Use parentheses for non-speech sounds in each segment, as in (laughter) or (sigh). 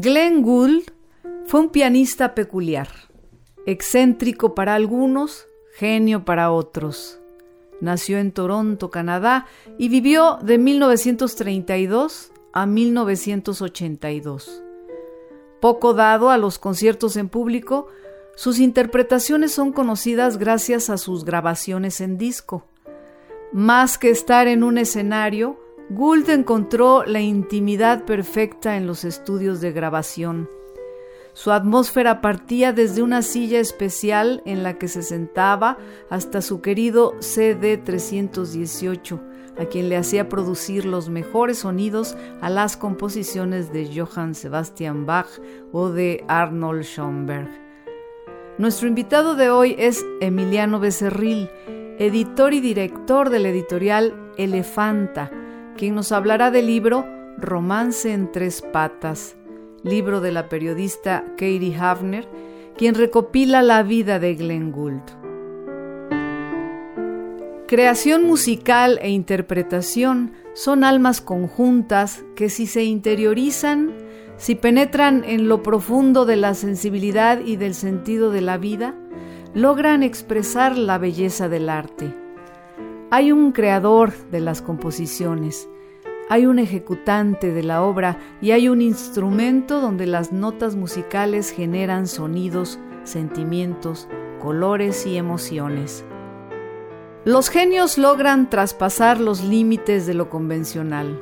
Glenn Gould fue un pianista peculiar, excéntrico para algunos, genio para otros. Nació en Toronto, Canadá, y vivió de 1932 a 1982. Poco dado a los conciertos en público, sus interpretaciones son conocidas gracias a sus grabaciones en disco. Más que estar en un escenario, Gould encontró la intimidad perfecta en los estudios de grabación. Su atmósfera partía desde una silla especial en la que se sentaba hasta su querido CD 318, a quien le hacía producir los mejores sonidos a las composiciones de Johann Sebastian Bach o de Arnold Schoenberg. Nuestro invitado de hoy es Emiliano Becerril, editor y director de la editorial Elefanta, quien nos hablará del libro Romance en tres patas, libro de la periodista Katie Hafner, quien recopila la vida de Glenn Gould. Creación musical e interpretación son almas conjuntas que si se interiorizan, si penetran en lo profundo de la sensibilidad y del sentido de la vida, logran expresar la belleza del arte. Hay un creador de las composiciones, hay un ejecutante de la obra y hay un instrumento donde las notas musicales generan sonidos, sentimientos, colores y emociones. Los genios logran traspasar los límites de lo convencional.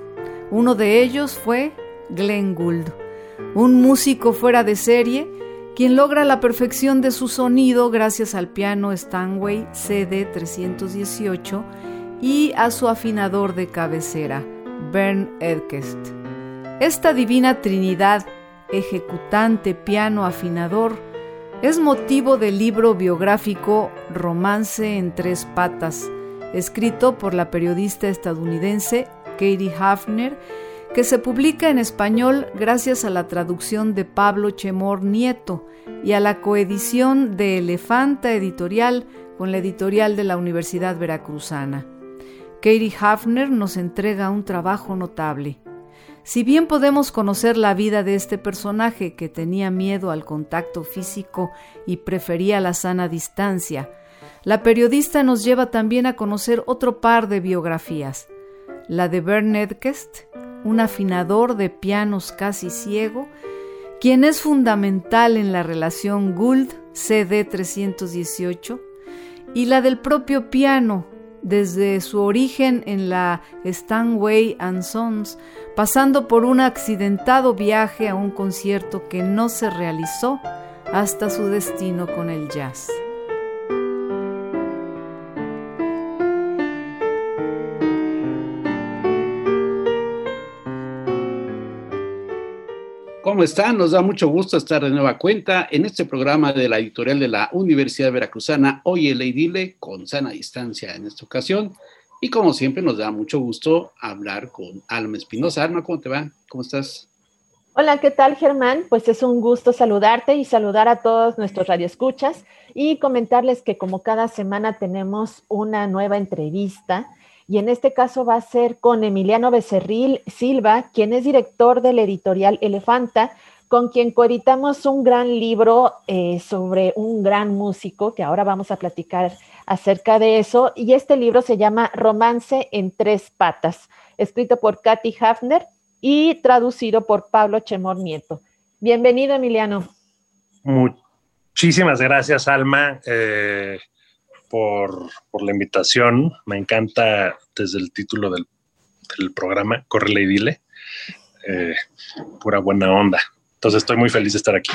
Uno de ellos fue Glenn Gould, un músico fuera de serie quien logra la perfección de su sonido gracias al piano Stanway CD318 y a su afinador de cabecera, Bern Edkest. Esta divina trinidad, ejecutante, piano, afinador, es motivo del libro biográfico Romance en tres patas, escrito por la periodista estadounidense Katie Hafner, que se publica en español gracias a la traducción de Pablo Chemor Nieto y a la coedición de Elefanta Editorial con la editorial de la Universidad Veracruzana. Katie Hafner nos entrega un trabajo notable. Si bien podemos conocer la vida de este personaje que tenía miedo al contacto físico y prefería la sana distancia, la periodista nos lleva también a conocer otro par de biografías, la de Bern Edkest, un afinador de pianos casi ciego, quien es fundamental en la relación Gould CD 318, y la del propio piano, desde su origen en la Stanway and Sons, pasando por un accidentado viaje a un concierto que no se realizó hasta su destino con el jazz. ¿Cómo están? Nos da mucho gusto estar de nueva cuenta en este programa de la editorial de la Universidad Veracruzana, Hoy el Dile, con sana distancia en esta ocasión. Y como siempre, nos da mucho gusto hablar con Alma Espinosa. Alma, ¿cómo te va? ¿Cómo estás? Hola, ¿qué tal, Germán? Pues es un gusto saludarte y saludar a todos nuestros radioescuchas y comentarles que como cada semana tenemos una nueva entrevista y en este caso va a ser con Emiliano Becerril Silva, quien es director de la editorial Elefanta, con quien coeditamos un gran libro eh, sobre un gran músico, que ahora vamos a platicar acerca de eso, y este libro se llama Romance en tres patas, escrito por Katy Hafner y traducido por Pablo Chemor Nieto. Bienvenido, Emiliano. Muchísimas gracias, Alma. Eh, por, la invitación. Me encanta desde el título del, programa, Corre y Dile. Eh, pura buena onda. Entonces estoy muy feliz de estar aquí.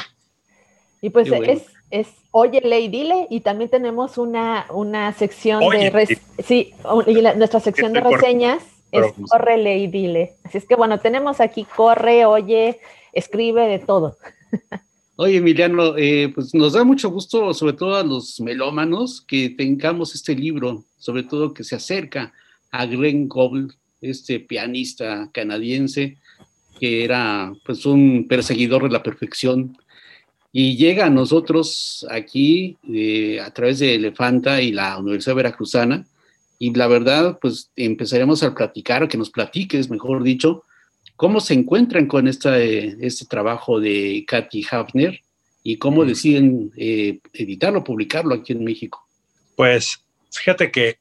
Y pues es, es Oye, Ley, dile, y también tenemos una, una sección de... sí, y nuestra sección de reseñas es corre, lee y dile. Así es que bueno, tenemos aquí corre, oye, escribe de todo. (laughs) Oye, Emiliano, eh, pues nos da mucho gusto, sobre todo a los melómanos, que tengamos este libro, sobre todo que se acerca a Glenn Goble, este pianista canadiense, que era pues un perseguidor de la perfección, y llega a nosotros aquí eh, a través de Elefanta y la Universidad Veracruzana, y la verdad, pues empezaremos a platicar, que nos platiques, mejor dicho, cómo se encuentran con esta, eh, este trabajo de Katy Hafner y cómo deciden eh, editarlo, publicarlo aquí en México. Pues fíjate que,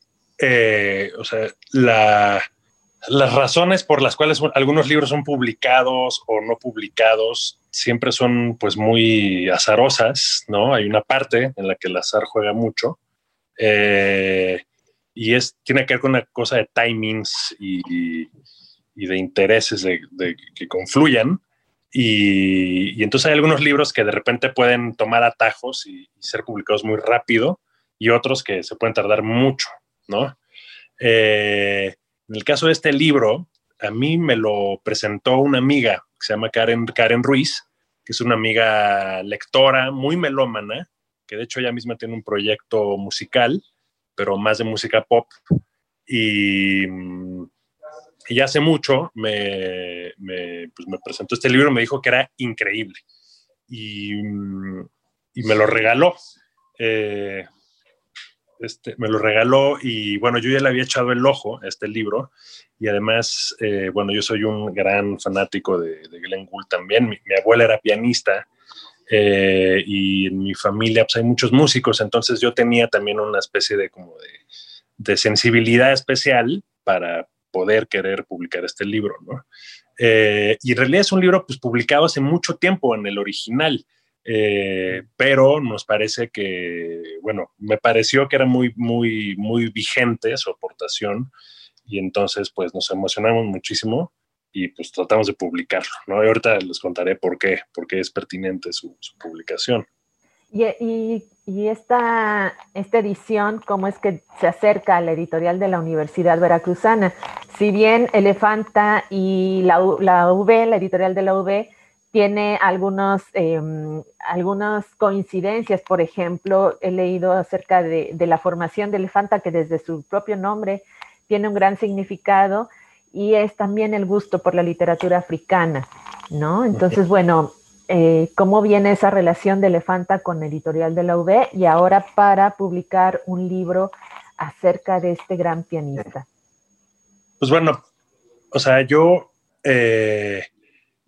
o sea, la, las razones por las cuales algunos libros son publicados o no publicados siempre son pues muy azarosas, ¿no? Hay una parte en la que el azar juega mucho eh, y es, tiene que ver con una cosa de timings y, de intereses de, que confluyan. Y, entonces hay algunos libros que de repente pueden tomar atajos y, ser publicados muy rápido y otros que se pueden tardar mucho, ¿no? Eh, en el caso de este libro, a mí me lo presentó una amiga que se llama Karen, Karen Ruiz, que es una amiga lectora, muy melómana, que de hecho ella misma tiene un proyecto musical, pero más de música pop. Y, y hace mucho me, pues me, presentó este libro, me dijo que era increíble. Y, y me lo regaló. Eh, este, me lo regaló y bueno, yo ya le había echado el ojo a este libro y además, eh, bueno, yo soy un gran fanático de, Glenn Gould también. Mi, abuela era pianista eh, y en mi familia pues, hay muchos músicos, entonces yo tenía también una especie de como de, sensibilidad especial para poder querer publicar este libro, ¿no? Eh, y en realidad es un libro pues publicado hace mucho tiempo en el original. Eh, pero nos parece que, bueno, me pareció que era muy, muy, muy vigente su aportación y entonces pues nos emocionamos muchísimo y pues tratamos de publicarlo, ¿no? Y ahorita les contaré por qué, por qué es pertinente su, publicación. Y, y, y, esta, esta edición, ¿cómo es que se acerca a la editorial de la Universidad Veracruzana? Si bien Elefanta y la, la UV, la editorial de la UV, tiene algunos, em, algunas coincidencias. Por ejemplo, he leído acerca de, la formación de elefanta que desde su propio nombre tiene un gran significado y es también el gusto por la literatura africana, ¿no? Entonces, bueno, eh, ¿cómo viene esa relación de elefanta con Editorial de la UB y ahora para publicar un libro acerca de este gran pianista? Pues bueno, o sea, yo... Eh,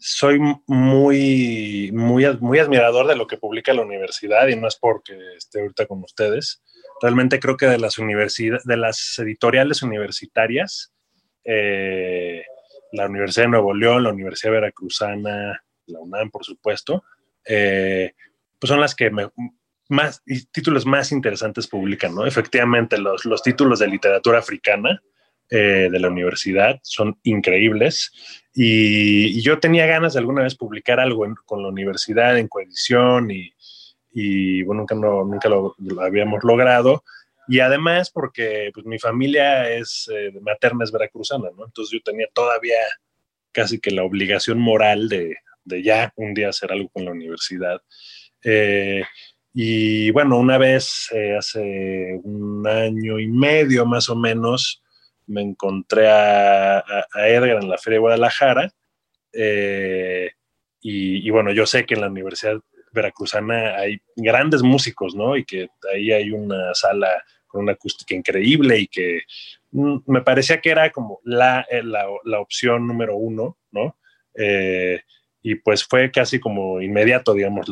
soy muy, muy, muy admirador de lo que publica la universidad y no es porque esté ahorita con ustedes. Realmente creo que de las, de las editoriales universitarias, eh, la Universidad de Nuevo León, la Universidad Veracruzana, la UNAM, por supuesto, eh, pues son las que más títulos más interesantes publican, ¿no? Efectivamente, los, los títulos de literatura africana eh, de la universidad son increíbles y, yo tenía ganas de alguna vez publicar algo con la universidad en coedición y, bueno, nunca, nunca lo, habíamos logrado. Y además porque pues, mi familia es eh, materna, es veracruzana, ¿no? Entonces yo tenía todavía casi que la obligación moral de, de ya un día hacer algo con la universidad. Eh, y bueno, una vez, eh, hace un año y medio más o menos, me encontré a, Edgar en la Feria de Guadalajara. Eh, y, bueno, yo sé que en la Universidad Veracruzana hay grandes músicos, ¿no? Y que ahí hay una sala con una acústica increíble y que mm, me parecía que era como la, eh, la, opción número uno, ¿no? Y pues fue casi como inmediato, digamos,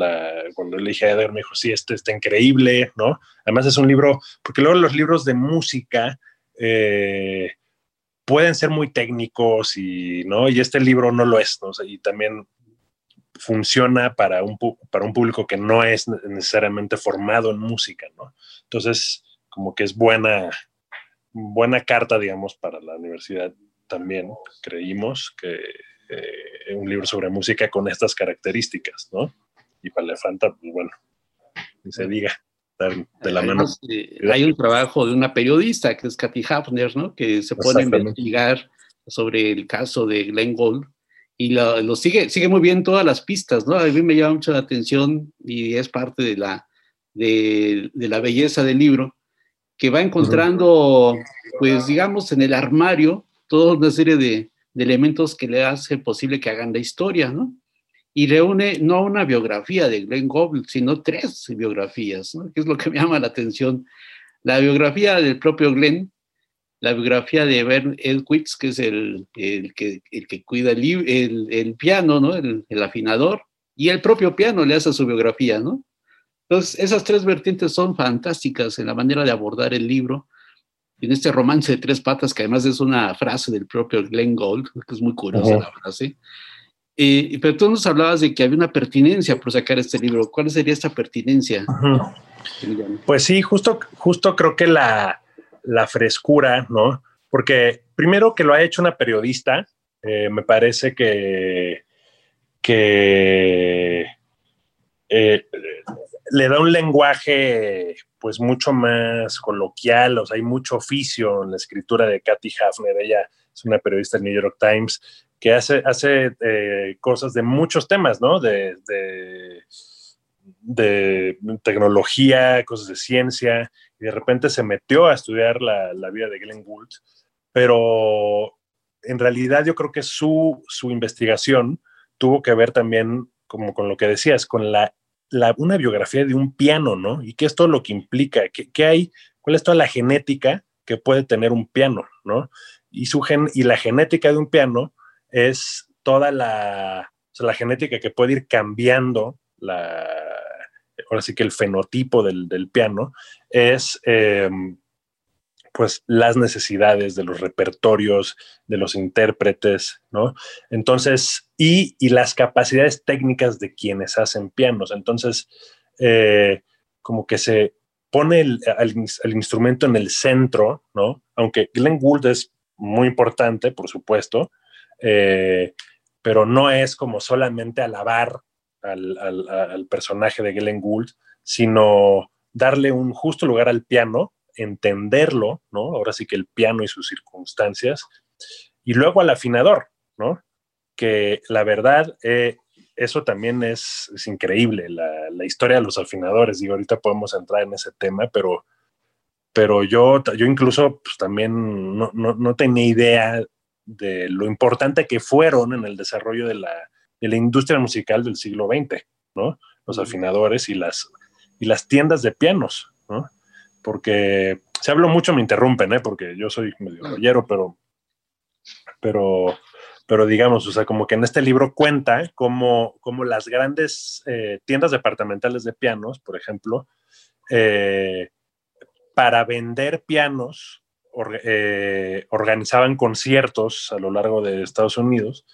cuando le dije a Edgar, me dijo, sí, este está increíble, ¿no? Además es un libro, porque luego los libros de música eh, pueden ser muy técnicos y, ¿no? y este libro no lo es, ¿no? y también funciona para un, para un público que no es necesariamente formado en música, ¿no? Entonces, como que es buena, buena carta, digamos, para la universidad también, creímos que eh, un libro sobre música con estas características, ¿no? Y para Elefanta, pues bueno, ni se diga de la mano. hay un trabajo de una periodista que es Katy Hafner, ¿no? Que se pone a investigar sobre el caso de Glenn Gould y lo, sigue, sigue muy bien todas las pistas, ¿no? A mí me llama mucho la atención y es parte de la, de, la belleza del libro, que va encontrando, pues digamos, en el armario toda una serie de, de elementos que le hace posible que hagan la historia, ¿no? y reúne no una biografía de Glenn Gould, sino tres biografías, ¿no? que es lo que me llama la atención. La biografía del propio Glenn, la biografía de Bern Edwitz, que es el, el, que, el que cuida el, el, el piano, ¿no? El, afinador, y el propio piano le hace su biografía, ¿no? Entonces, esas tres vertientes son fantásticas en la manera de abordar el libro, en este romance de tres patas, que además es una frase del propio Glenn Gould, que es muy curiosa la frase, eh, pero tú nos hablabas de que había una pertinencia por sacar este libro. ¿Cuál sería esta pertinencia? Pues sí, justo, justo creo que la, la, frescura, ¿no? Porque primero que lo ha hecho una periodista, eh, me parece que, que eh, le da un lenguaje pues mucho más coloquial, o sea, hay mucho oficio en la escritura de Kathy Hafner, ella es una periodista del New York Times, que hace, hace eh, cosas de muchos temas, ¿no? De, de, tecnología, cosas de ciencia, y de repente se metió a estudiar la, la vida de Glenn Gould, pero en realidad yo creo que su, su investigación tuvo que ver también, como con lo que decías, con la, una biografía de un piano, ¿no? Y qué es todo lo que implica, qué, qué hay, cuál es toda la genética que puede tener un piano, ¿no? Y, su gen, y la genética de un piano es toda la, la genética que puede ir cambiando la, ahora sí que el fenotipo del, piano es em, pues las necesidades de los repertorios, de los intérpretes, ¿no? Entonces, y, las capacidades técnicas de quienes hacen pianos. Entonces, eh, como que se pone el, instrumento en el centro, ¿no? Aunque Glenn Gould es muy importante, por supuesto, eh, pero no es como solamente alabar al, personaje de Glenn Gould, sino darle un justo lugar al piano, entenderlo, ¿no? Ahora sí que el piano y sus circunstancias, y luego al afinador, ¿no? Que la verdad, eh, eso también es, increíble, la, historia de los afinadores, digo, ahorita podemos entrar en ese tema, pero, pero yo, yo incluso pues, también no, no tenía idea de lo importante que fueron en el desarrollo de la, industria musical del siglo XX, ¿no? Los afinadores y las, y las tiendas de pianos, ¿no? Porque se hablo mucho, me interrumpen, ¿eh? Porque yo soy medio rollero, pero, pero, pero digamos, o sea, como que en este libro cuenta cómo, las grandes eh, tiendas departamentales de pianos, por ejemplo, eh, para vender pianos eh, organizaban conciertos a lo largo de Estados Unidos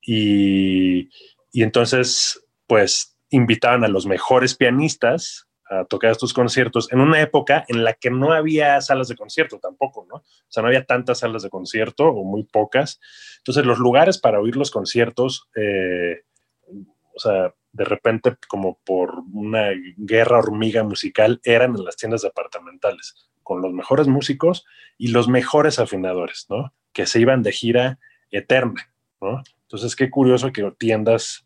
y, entonces pues invitaban a los mejores pianistas a tocar estos conciertos en una época en la que no había salas de concierto tampoco, ¿no? O sea, no había tantas salas de concierto o muy pocas. Entonces, los lugares para oír los conciertos, eh, o sea, de repente, como por una guerra hormiga musical, eran en las tiendas departamentales con los mejores músicos y los mejores afinadores, ¿no? Que se iban de gira eterna, ¿no? Entonces, qué curioso que tiendas,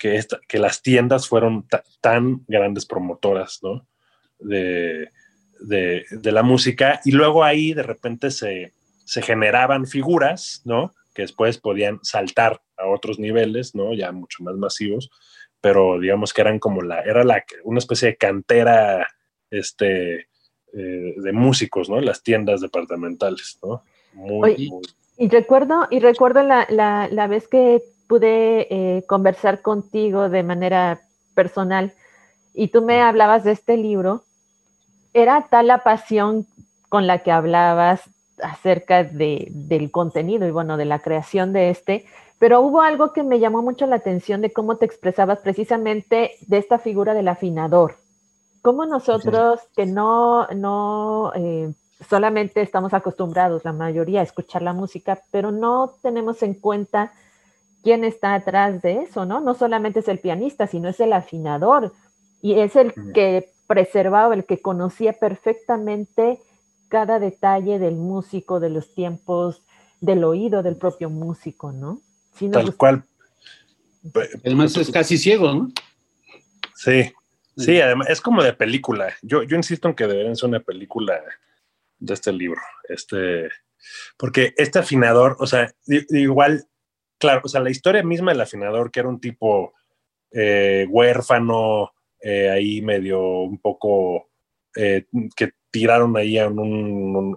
que, que las tiendas fueron tan grandes promotoras, ¿no? De, la música y luego ahí de repente se, se generaban figuras, ¿no? Que después podían saltar a otros niveles, ¿no? Ya mucho más masivos, pero digamos que eran como la, era la, una especie de cantera, este, eh, de músicos, ¿no? Las tiendas departamentales, ¿no? Muy, Y recuerdo, y recuerdo la, vez que pude eh, conversar contigo de manera personal y tú me hablabas de este libro, era tal la pasión con la que hablabas acerca de, del contenido y bueno, de la creación de este, pero hubo algo que me llamó mucho la atención de cómo te expresabas precisamente de esta figura del afinador, ¿Cómo nosotros que no, no eh, solamente estamos acostumbrados, la mayoría, a escuchar la música, pero no tenemos en cuenta quién está atrás de eso, ¿no? No solamente es el pianista, sino es el afinador y es el que preservaba, el que conocía perfectamente cada detalle del músico, de los tiempos, del oído del propio músico, ¿no? Tal cual. El maestro es casi ciego, ¿no? Sí, sí, además es como de película. Yo, yo insisto en que deberían ser una película de este libro. Este, porque este afinador, o sea, igual, claro, o sea, la historia misma del afinador, que era un tipo eh, huérfano, eh, ahí medio un poco eh, que tiraron ahí a un,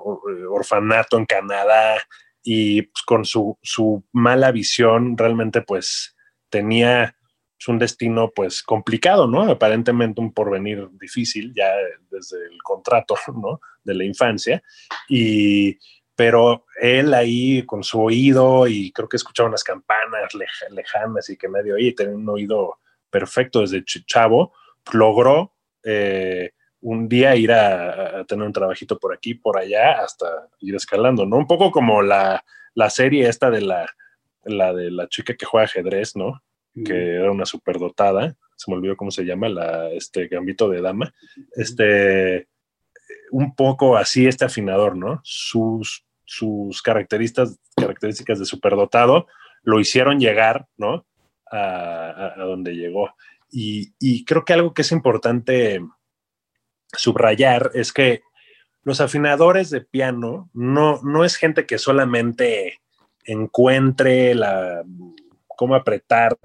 orfanato en Canadá y pues, con su, su, mala visión realmente pues tenía pues, un destino pues complicado, ¿no? Aparentemente un porvenir difícil ya desde el contrato, (laughs) ¿no? De la infancia. Y, pero él ahí con su oído y creo que escuchaba unas campanas lejanas y que medio oye, tenía un oído perfecto desde chavo, logró eh, un día ir a, tener un trabajito por aquí, por allá, hasta ir escalando, ¿no? Un poco como la, serie esta de la, la de la chica que juega ajedrez, ¿no? Que era una superdotada, se me olvidó cómo se llama, la, este gambito de dama. Este, un poco así este afinador, ¿no? Sus, sus características, características de superdotado lo hicieron llegar, ¿no? A, donde llegó. Y, creo que algo que es importante subrayar es que los afinadores de piano no, no es gente que solamente encuentre la cómo apretar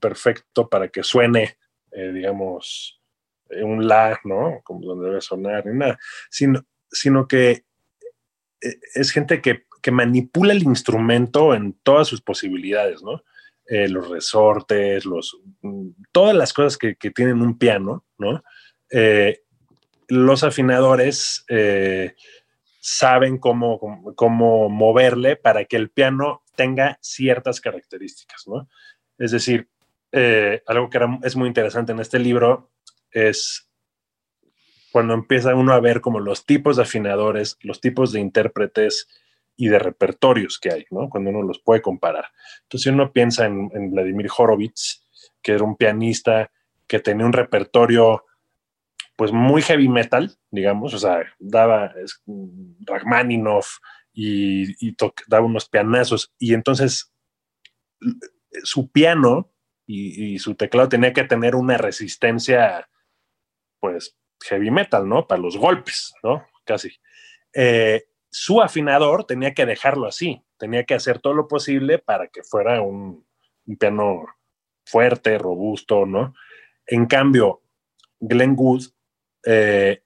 perfecto para que suene, eh, digamos, un la, ¿no? Como donde debe sonar, ni nada, sino, sino que eh, es gente que, manipula el instrumento en todas sus posibilidades, ¿no? Eh, los resortes, los, mm, todas las cosas que, tienen un piano, ¿no? los afinadores eh, saben cómo, cómo, moverle para que el piano tenga ciertas características, ¿no? Es decir, eh, algo que es muy interesante en este libro es cuando empieza uno a ver como los tipos de afinadores, los tipos de intérpretes y de repertorios que hay, ¿no? Cuando uno los puede comparar. Entonces uno piensa en, en Vladimir Horowitz, que era un pianista que tenía un repertorio pues muy heavy metal, digamos, o sea, daba Rachmaninoff y, daba unos pianazos y entonces su piano y, su teclado tenía que tener una resistencia, pues, heavy metal, ¿no? Para los golpes, ¿no? Casi. Eh, su afinador tenía que dejarlo así, tenía que hacer todo lo posible para que fuera un, piano fuerte, robusto, ¿no? En cambio, Glenn Wood eh,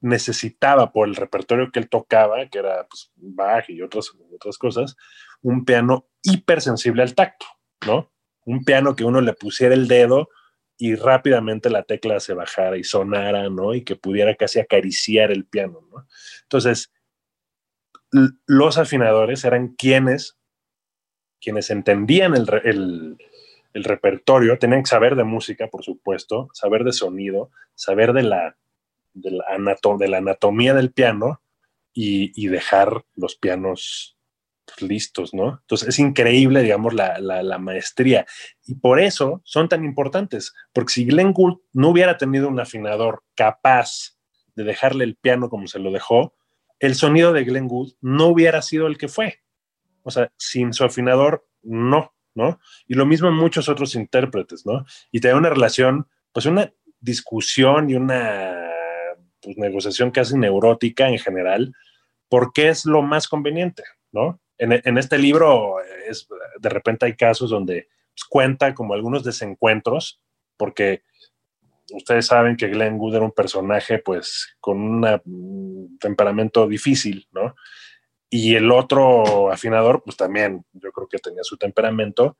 necesitaba por el repertorio que él tocaba, que era pues, Bach y otras, otras cosas, un piano hipersensible al tacto, ¿no? Un piano que uno le pusiera el dedo y rápidamente la tecla se bajara y sonara, ¿no? Y que pudiera casi acariciar el piano, ¿no? Entonces, los afinadores eran quienes, quienes entendían el, el, repertorio, tenían que saber de música, por supuesto, saber de sonido, saber de la de la, de la anatomía del piano y, dejar los pianos listos, ¿no? Entonces es increíble, digamos, la, la, maestría. Y por eso son tan importantes, porque si Glenn Gould no hubiera tenido un afinador capaz de dejarle el piano como se lo dejó, el sonido de Glenn Gould no hubiera sido el que fue. O sea, sin su afinador, no, ¿no? Y lo mismo en muchos otros intérpretes, ¿no? Y tener una relación, pues una discusión y una pues, negociación casi neurótica en general, porque es lo más conveniente, ¿no? En, este libro es, de repente hay casos donde pues, cuenta como algunos desencuentros, porque ustedes saben que Glenn Wood era un personaje pues con un temperamento difícil, ¿no? Y el otro afinador pues también yo creo que tenía su temperamento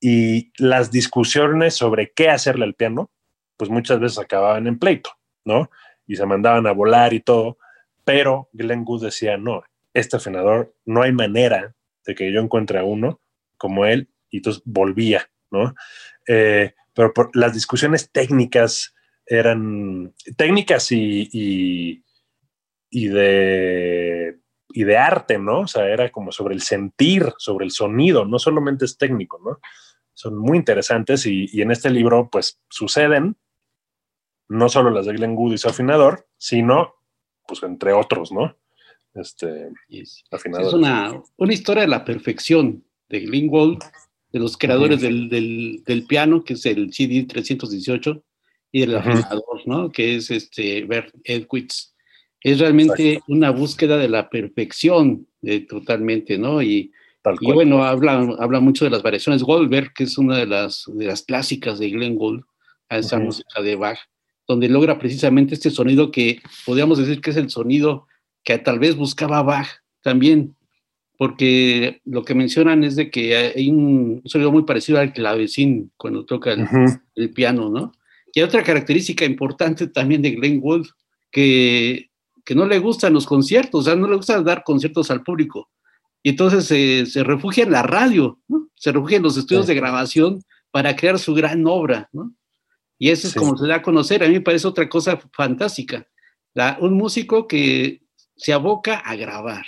y las discusiones sobre qué hacerle al piano pues muchas veces acababan en pleito, ¿no? y se mandaban a volar y todo, pero Glenn Gould decía, no, este afinador no hay manera de que yo encuentre a uno como él, y entonces volvía, ¿no? Eh, pero las discusiones técnicas eran técnicas y, y, de, y de arte, ¿no? O sea, era como sobre el sentir, sobre el sonido, no solamente es técnico, ¿no? Son muy interesantes y, y en este libro, pues, suceden no solo las de Glenn Gould y su afinador, sino, pues, entre otros, ¿no? Este, Es, es una, una historia de la perfección de Gould, de los creadores del, del- del piano, que es el CD 318, y del Ujú. afinador, ¿no? Que es este Bert Edwitz. Es realmente una búsqueda de la perfección, eh, totalmente, ¿no? Y, y bueno, habla, habla mucho de las variaciones Goldberg, que es una de las, de las clásicas de Glenn Gould, a esa Ujú. música de Bach, donde logra precisamente este sonido que podríamos decir que es el sonido que tal vez buscaba Bach también, porque lo que mencionan es de que hay un sonido muy parecido al clavecín cuando toca el, piano, ¿no? Y hay otra característica importante también de Glenn Gould, que, que no le gustan los conciertos, o sea, no le gusta dar conciertos al público. Y entonces se, se refugia en la radio, ¿no? Se refugia en los estudios Sí. de grabación para crear su gran obra, ¿no? Y eso es como se da a conocer. A mí me parece otra cosa fantástica. La- un músico que se aboca a grabar,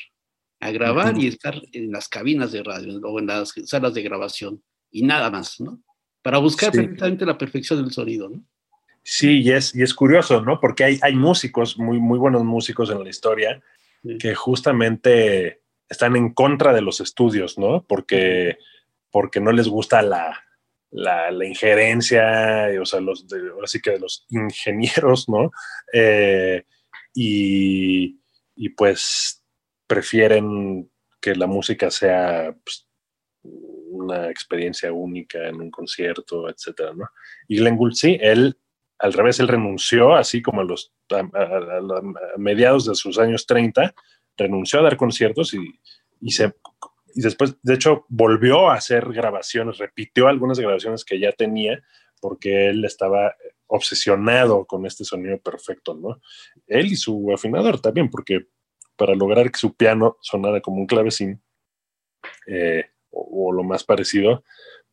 a grabar y estar en las cabinas de radio o en las salas de grabación y nada más, ¿no? Para buscar Sí. precisamente la perfección del sonido, ¿no? Sí, y es, y es curioso, ¿no? Porque hay, hay músicos, muy, muy buenos músicos en la historia, Sí. que justamente están en contra de los estudios, ¿no? Porque, porque no les gusta la, la, la injerencia, o sea, los de, ahora sí que de los ingenieros, ¿no? Eh, y, y pues prefieren que la música sea pues, una experiencia única en un concierto, etcétera, ¿no? Y Glenn Gould, sí, él, al revés, él renunció, así como a los a, mediados de sus años 30, renunció a dar conciertos y, y se y después, de hecho, volvió a hacer grabaciones, repitió algunas grabaciones que ya tenía, porque él estaba obsesionado con este sonido perfecto, ¿no? Él y su afinador también, porque para lograr que su piano sonara como un clavecín, eh, o, lo más parecido,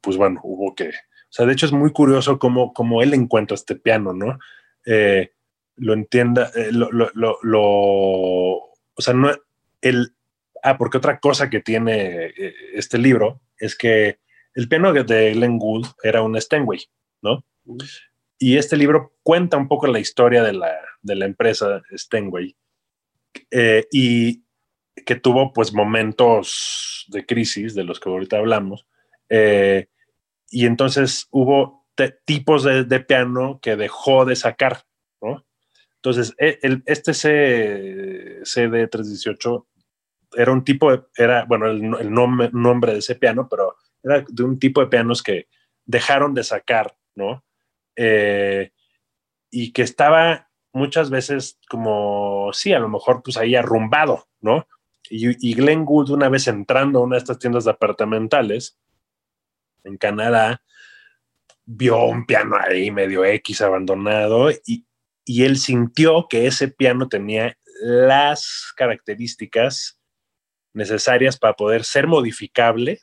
pues bueno, hubo que... O sea, de hecho es muy curioso cómo, cómo él encuentra este piano, ¿no? Eh, lo entienda, eh, lo, lo, lo, lo- o sea, no, el, ah, porque otra cosa que tiene este libro es que el piano de Glenn Gould era un Steinway, ¿no? Y este libro cuenta un poco la historia de la, de la empresa Steinway eh, y que tuvo pues momentos de crisis de los que ahorita hablamos. eh, y entonces hubo tipos de, piano que dejó de sacar, ¿no? Entonces, e- este C, CD318 era un tipo de, era, bueno, el, el nom- nombre de ese piano, pero era de un tipo de pianos que dejaron de sacar, ¿no? Eh, y que estaba muchas veces como, sí, a lo mejor pues ahí arrumbado, ¿no? Y, y Glenn Gould una vez entrando a una de estas tiendas departamentales en Canadá, vio un piano ahí medio X abandonado y, y él sintió que ese piano tenía las características necesarias para poder ser modificable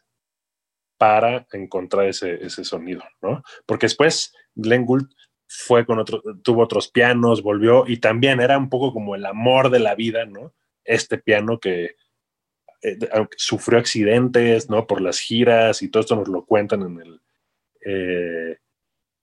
para encontrar ese, ese sonido, ¿no? Porque después Glenn Gould fue con otro, tuvo otros pianos, volvió y también era un poco como el amor de la vida, ¿no? Este piano que eh, sufrió accidentes, ¿no? Por las giras y todo esto nos lo cuentan en el, eh,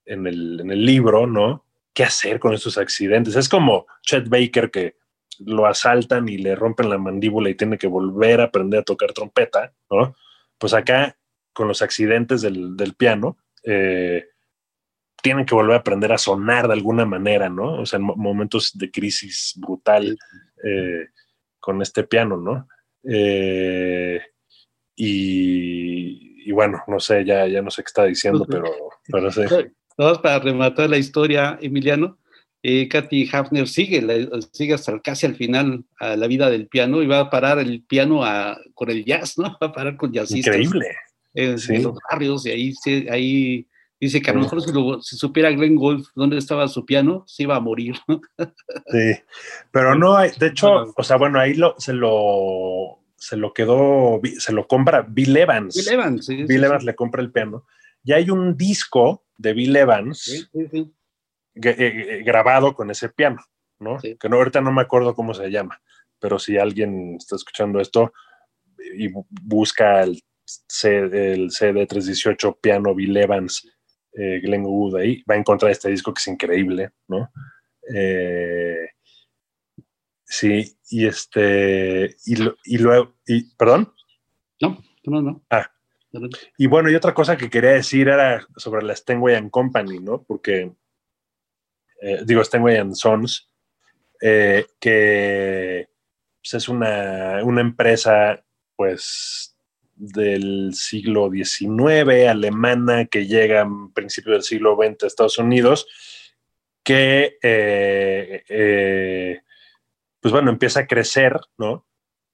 en el, en el libro, ¿no? ¿Qué hacer con estos accidentes? Es como Chet Baker que lo asaltan y le rompen la mandíbula y tiene que volver a aprender a tocar trompeta, ¿no? Pues acá, con los accidentes del, del piano, eh, tienen que volver a aprender a sonar de alguna manera, ¿no? O sea, en mo- momentos de crisis brutal eh, con este piano, ¿no? Eh, y, y bueno, no sé, ya, ya no sé qué está diciendo, pero, (laughs) pero sí. Vamos para rematar la historia, Emiliano. Eh, Katy Hafner sigue, la- sigue hasta casi al final a la vida del piano y va a parar el piano a- con el jazz, ¿no? (laughs) Va a parar con jazzistas Increíble. en, sí. en los barrios y ahí, ahí dice que a lo mejor si, lo- si supiera Glenn Gould dónde estaba su piano, se iba a morir. Sí, pero no hay, de hecho, o sea, bueno, ahí lo, se lo, se lo quedó, se lo compra Bill Evans. Bill Evans, sí, Bill sí. Evans le compra el piano. Y hay un disco de Bill Evans Sí, sí, sí. que- eh, eh, grabado con ese piano, ¿no? Sí. Que no, ahorita no me acuerdo cómo se llama, pero si alguien está escuchando esto y bu- busca el, C, el CD318 piano Bill Evans, eh, Glenn ahí, va a encontrar este disco que es increíble, ¿no? Eh, sí, y este, y, luego, y, ¿perdón? No, no, no. Ah. Y bueno, y otra cosa que quería decir era sobre la Steinway and Company, ¿no? Porque, eh, digo, Steinway and Sons, eh, que pues, es una, una empresa, pues, del siglo XIX, alemana, que llega a principios del siglo XX a Estados Unidos, que, eh, eh, pues bueno, empieza a crecer, ¿no?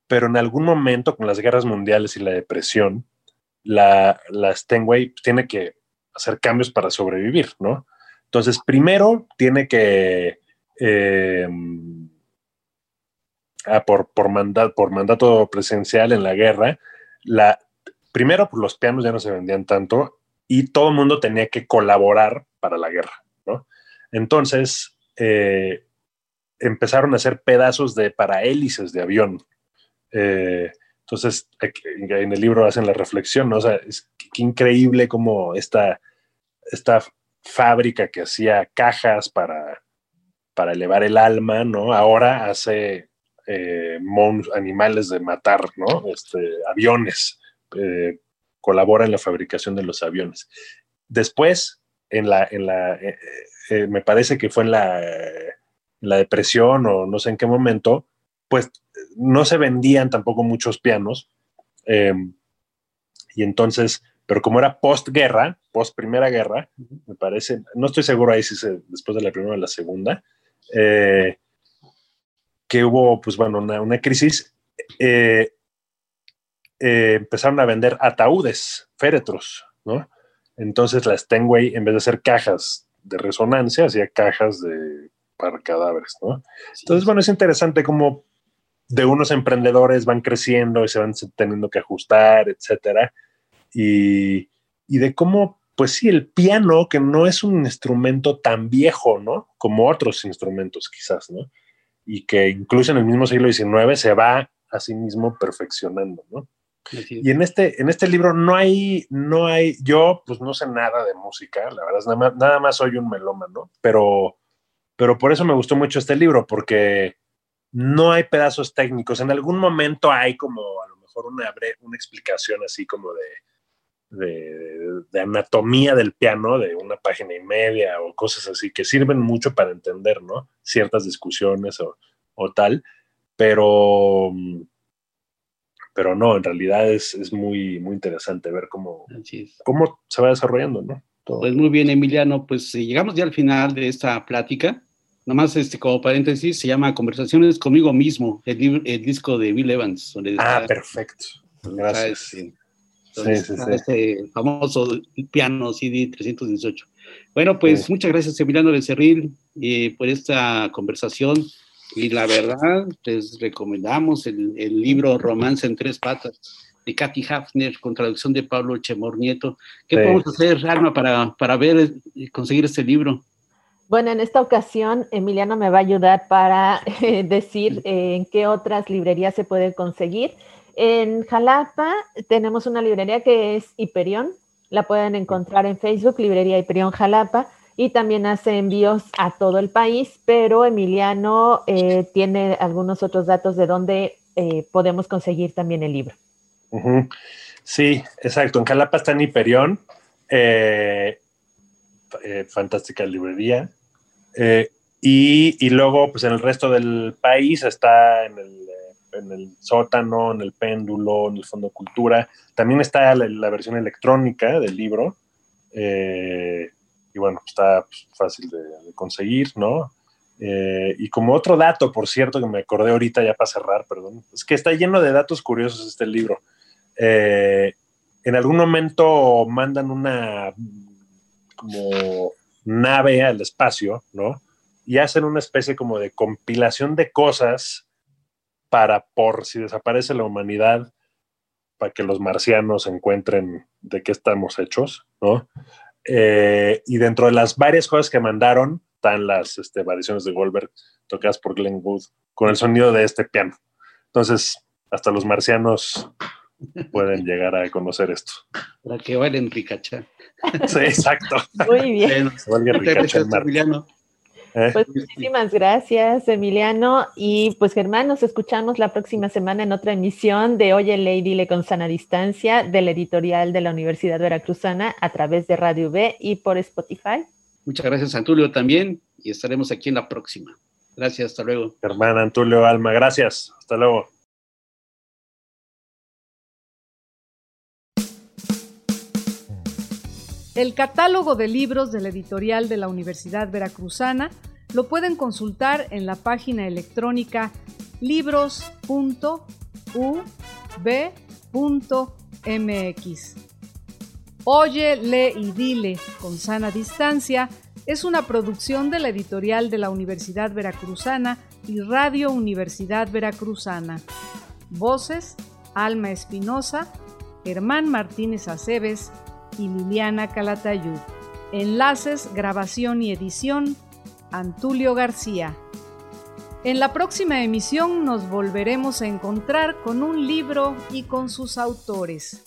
Pero en algún momento, con las guerras mundiales y la depresión, la, la Steinway tiene que hacer cambios para sobrevivir, ¿no? Entonces, primero tiene que, eh, ah, por, por, por mandato presencial en la guerra, primero, pues los pianos ya no se vendían tanto y todo el mundo tenía que colaborar para la guerra. Entonces, eh, empezaron a hacer pedazos de para hélices de avión. Eh, entonces, en el libro hacen la reflexión, ¿no? O sea, es increíble como esta, esta fábrica que hacía cajas para, para elevar el alma, ¿no? Ahora hace eh, animales de matar, ¿no? Este, aviones, eh, colabora en la fabricación de los aviones. Después, en la, en la eh, eh, me parece que fue en la, la depresión o no sé en qué momento, pues no se vendían tampoco muchos pianos. y entonces, pero como era postguerra, post primera guerra, me parece, no estoy seguro ahí si se, después de la primera o la segunda, que hubo, pues bueno, una, crisis, eh, eh, empezaron a vender ataúdes, féretros, ¿no? Entonces la Steinway, en vez de hacer cajas de resonancia, hacía cajas de, para cadáveres, ¿no? Entonces, bueno, es interesante cómo de unos emprendedores van creciendo y se van teniendo que ajustar, etcétera, y, y de cómo, pues sí, el piano, que no es un instrumento tan viejo, ¿no? Como otros instrumentos, quizás, ¿no? Y que incluso en el mismo siglo XIX se va a sí mismo perfeccionando, ¿no? Y en este, en este libro no hay, no hay, yo pues no sé nada de música, la verdad, nada más, nada más soy un melómano, pero, pero por eso me gustó mucho este libro, porque no hay pedazos técnicos. En algún momento hay como a lo mejor una, una explicación así como de, de, anatomía del piano de una página y media o cosas así que sirven mucho para entender, ¿no? Ciertas discusiones o, tal, pero, pero no, en realidad es, muy, muy interesante ver cómo, cómo se va desarrollando, ¿no? Pues muy bien, Emiliano, pues eh, llegamos ya al final de esta plática. Nomás este, como paréntesis, se llama Conversaciones conmigo mismo, el, el disco de Bill Evans. ah, perfecto. Gracias. Este famoso piano CD 318. Bueno, pues muchas gracias, Emiliano Becerril, eh, por esta conversación. Y la verdad, les recomendamos el, libro Romance en tres patas de Katy Hafner con traducción de Pablo Chemor Nieto. ¿Qué podemos hacer, Alma, para, para ver y conseguir este libro? Bueno, en esta ocasión Emiliano me va a ayudar para (laughs) eh, decir eh, en qué otras librerías se puede conseguir. En Jalapa tenemos una librería que es Hiperión. La pueden encontrar en Facebook, Librería Hiperión Jalapa. Y también hace envíos a todo el país, pero Emiliano eh, tiene algunos otros datos de dónde eh, podemos conseguir también el libro. Sí, exacto. En Jalapa está en Hiperión. Eh, fantástica librería. Y, y, luego, pues en el resto del país está en el en el sótano, en el péndulo, en el Fondo Cultura. También está la, versión electrónica del libro. Eh, y bueno, está pues, fácil de, conseguir, ¿no? Eh, y como otro dato, por cierto, que me acordé ahorita ya para cerrar, perdón, es que está lleno de datos curiosos este libro. Eh, en algún momento mandan una nave al espacio, ¿no? Y hacen una especie como de compilación de cosas para por si desaparece la humanidad, para que los marcianos encuentren de qué estamos hechos, ¿no? Eh, y dentro de las varias cosas que mandaron están las este, variaciones de Goldberg tocadas por Glenn Wood con el sonido de este piano. Entonces, hasta los marcianos pueden llegar a conocer esto. La que vale en Ricacha. Sí, exacto. Muy bien. Bueno. Pues muchísimas gracias, Emiliano. Y pues Germán, nos escuchamos la próxima semana en otra emisión de Oye Lady Le con sana distancia del editorial de la Universidad Veracruzana a través de Radio V y por Spotify. Muchas gracias, Antulio, también. Y estaremos aquí en la próxima. Gracias, hasta luego. Germán, Antulio, Alma, gracias. Hasta luego. El catálogo de libros de la editorial de la Universidad Veracruzana lo pueden consultar en la página electrónica libros.ub.mx. Oye, lee y dile con sana distancia es una producción de la editorial de la Universidad Veracruzana y Radio Universidad Veracruzana. Voces: Alma Espinosa, Germán Martínez Aceves, y Liliana Calatayud. Enlaces, grabación y edición, Antulio García. En la próxima emisión nos volveremos a encontrar con un libro y con sus autores.